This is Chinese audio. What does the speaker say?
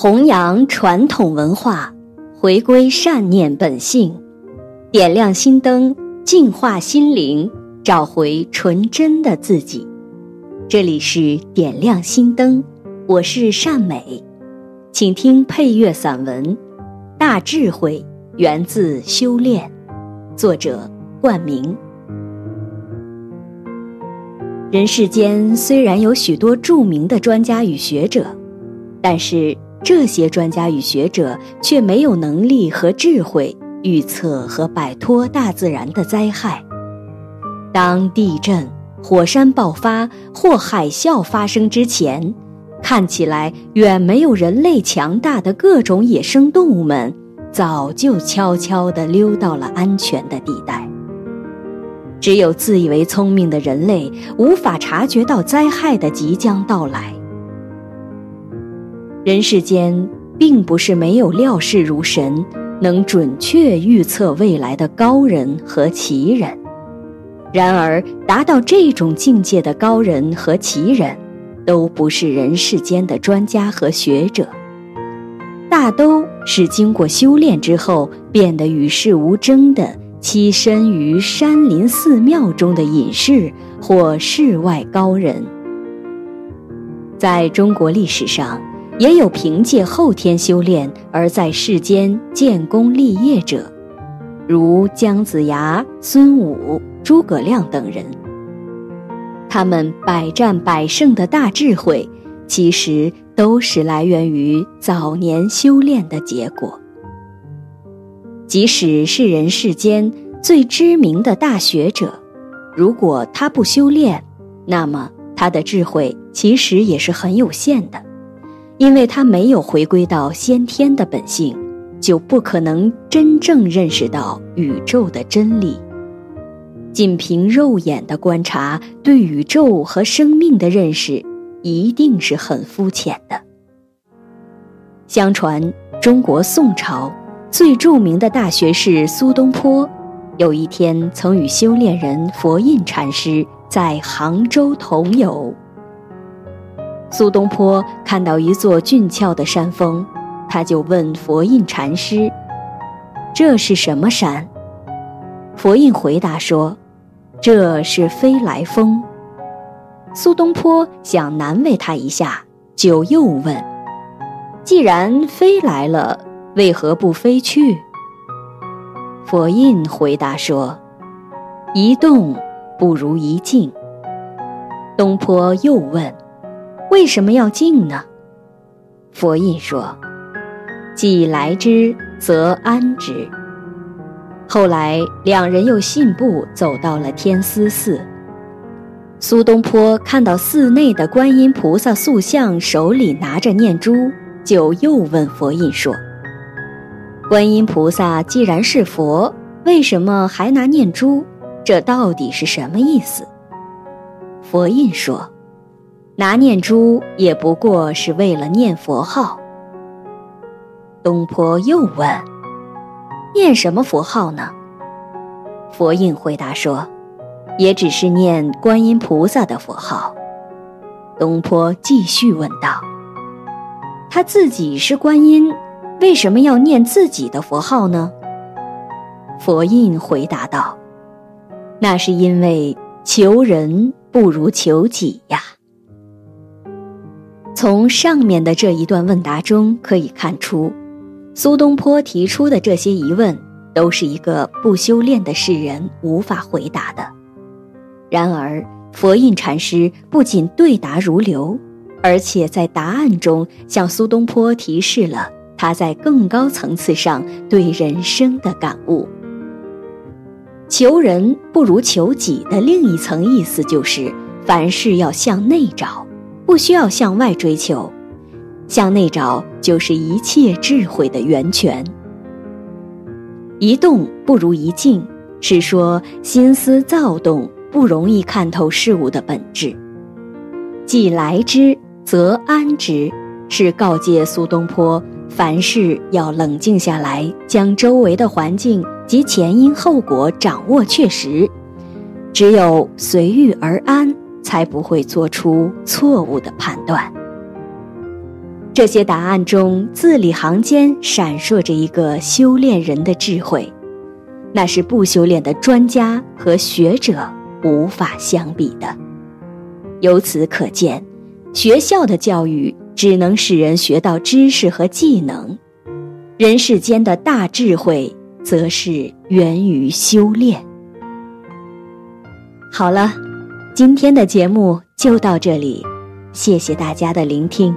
弘扬传统文化，回归善念本性，点亮心灯，净化心灵，找回纯真的自己。这里是点亮心灯，我是善美，请听配乐散文《大智慧源自修炼》，作者冠名。人世间虽然有许多著名的专家与学者，但是这些专家与学者却没有能力和智慧预测和摆脱大自然的灾害。当地震、火山爆发或海啸发生之前，看起来远没有人类强大的各种野生动物们，早就悄悄地溜到了安全的地带。只有自以为聪明的人类无法察觉到灾害的即将到来。人世间并不是没有料事如神、能准确预测未来的高人和奇人，然而达到这种境界的高人和奇人，都不是人世间的专家和学者，大都是经过修炼之后变得与世无争的。栖身于山林寺庙中的隐士或世外高人，在中国历史上，也有凭借后天修炼而在世间建功立业者，如姜子牙、孙武、诸葛亮等人。他们百战百胜的大智慧，其实都是来源于早年修炼的结果。即使是人世间最知名的大学者，如果他不修炼，那么他的智慧其实也是很有限的，因为他没有回归到先天的本性，就不可能真正认识到宇宙的真理。仅凭肉眼的观察，对宇宙和生命的认识，一定是很肤浅的。相传，中国宋朝。最著名的大学士苏东坡，有一天曾与修炼人佛印禅师在杭州同游。苏东坡看到一座俊俏的山峰，他就问佛印禅师：“这是什么山？”佛印回答说：“这是飞来峰。”苏东坡想难为他一下，就又问：“既然飞来了？”为何不飞去？佛印回答说：“一动不如一静。”东坡又问：“为什么要静呢？”佛印说：“既来之，则安之。”后来两人又信步走到了天思寺。苏东坡看到寺内的观音菩萨塑像，手里拿着念珠，就又问佛印说。观音菩萨既然是佛，为什么还拿念珠？这到底是什么意思？佛印说：“拿念珠也不过是为了念佛号。”东坡又问：“念什么佛号呢？”佛印回答说：“也只是念观音菩萨的佛号。”东坡继续问道：“他自己是观音？”为什么要念自己的佛号呢？佛印回答道：“那是因为求人不如求己呀。”从上面的这一段问答中可以看出，苏东坡提出的这些疑问，都是一个不修炼的世人无法回答的。然而，佛印禅师不仅对答如流，而且在答案中向苏东坡提示了。他在更高层次上对人生的感悟，求人不如求己的另一层意思就是，凡事要向内找，不需要向外追求。向内找就是一切智慧的源泉。一动不如一静，是说心思躁动，不容易看透事物的本质。既来之，则安之，是告诫苏东坡。凡事要冷静下来，将周围的环境及前因后果掌握确实，只有随遇而安，才不会做出错误的判断。这些答案中字里行间闪烁着一个修炼人的智慧，那是不修炼的专家和学者无法相比的。由此可见，学校的教育只能使人学到知识和技能，人世间的大智慧则是源于修炼。好了，今天的节目就到这里，谢谢大家的聆听。